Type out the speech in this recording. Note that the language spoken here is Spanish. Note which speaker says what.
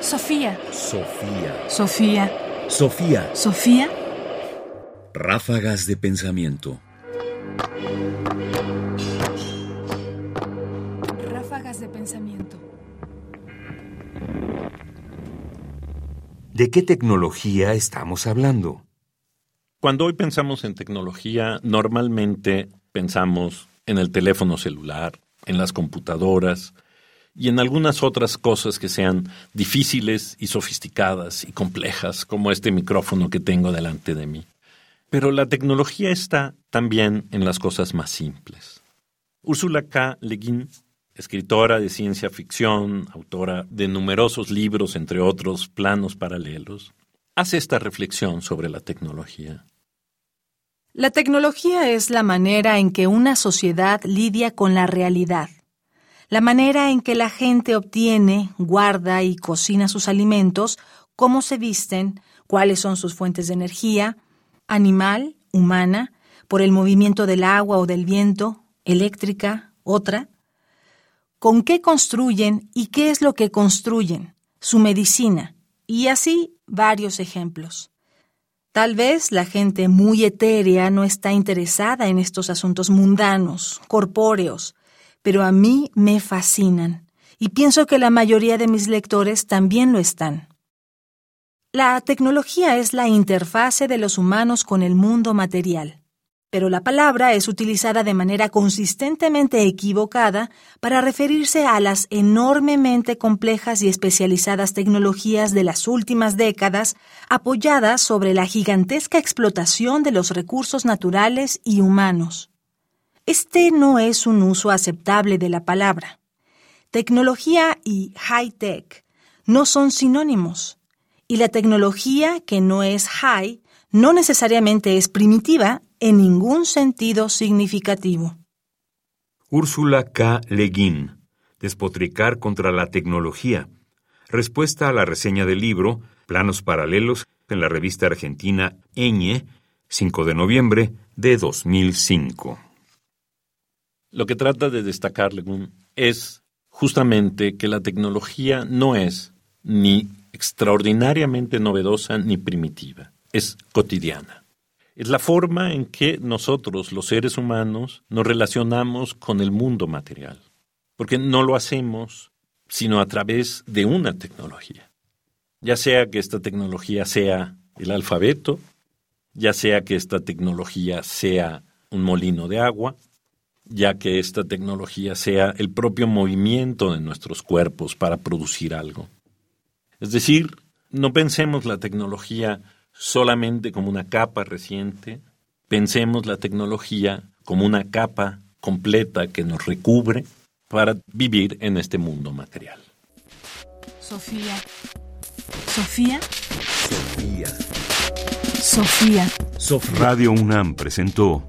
Speaker 1: Sofía.
Speaker 2: Sofía.
Speaker 1: Sofía.
Speaker 2: Sofía.
Speaker 1: Sofía.
Speaker 2: Ráfagas de pensamiento.
Speaker 1: Ráfagas de pensamiento.
Speaker 3: ¿De qué tecnología estamos hablando?
Speaker 4: Cuando hoy pensamos en tecnología, normalmente pensamos en el teléfono celular, en las computadoras y en algunas otras cosas que sean difíciles y sofisticadas y complejas, como este micrófono que tengo delante de mí. Pero la tecnología está también en las cosas más simples. Ursula K. Le Guin, escritora de ciencia ficción, autora de numerosos libros, entre otros planos paralelos, hace esta reflexión sobre la tecnología.
Speaker 1: La tecnología es la manera en que una sociedad lidia con la realidad, la manera en que la gente obtiene, guarda y cocina sus alimentos, cómo se visten, cuáles son sus fuentes de energía, animal, humana, por el movimiento del agua o del viento, eléctrica, otra, con qué construyen y qué es lo que construyen, su medicina, y así varios ejemplos. Tal vez la gente muy etérea no está interesada en estos asuntos mundanos, corpóreos, pero a mí me fascinan, y pienso que la mayoría de mis lectores también lo están. La tecnología es la interfase de los humanos con el mundo material pero la palabra es utilizada de manera consistentemente equivocada para referirse a las enormemente complejas y especializadas tecnologías de las últimas décadas apoyadas sobre la gigantesca explotación de los recursos naturales y humanos. Este no es un uso aceptable de la palabra. Tecnología y high-tech no son sinónimos, y la tecnología que no es high no necesariamente es primitiva en ningún sentido significativo.
Speaker 3: Úrsula K. Le Guin, Despotricar contra la tecnología. Respuesta a la reseña del libro Planos Paralelos en la revista argentina Eñe, 5 de noviembre de 2005.
Speaker 4: Lo que trata de destacar Le Guin es justamente que la tecnología no es ni extraordinariamente novedosa ni primitiva, es cotidiana. Es la forma en que nosotros, los seres humanos, nos relacionamos con el mundo material. Porque no lo hacemos sino a través de una tecnología. Ya sea que esta tecnología sea el alfabeto, ya sea que esta tecnología sea un molino de agua, ya que esta tecnología sea el propio movimiento de nuestros cuerpos para producir algo. Es decir, no pensemos la tecnología solamente como una capa reciente, pensemos la tecnología como una capa completa que nos recubre para vivir en este mundo material.
Speaker 1: Sofía. Sofía.
Speaker 2: Sofía.
Speaker 1: Sofía.
Speaker 3: Radio UNAM presentó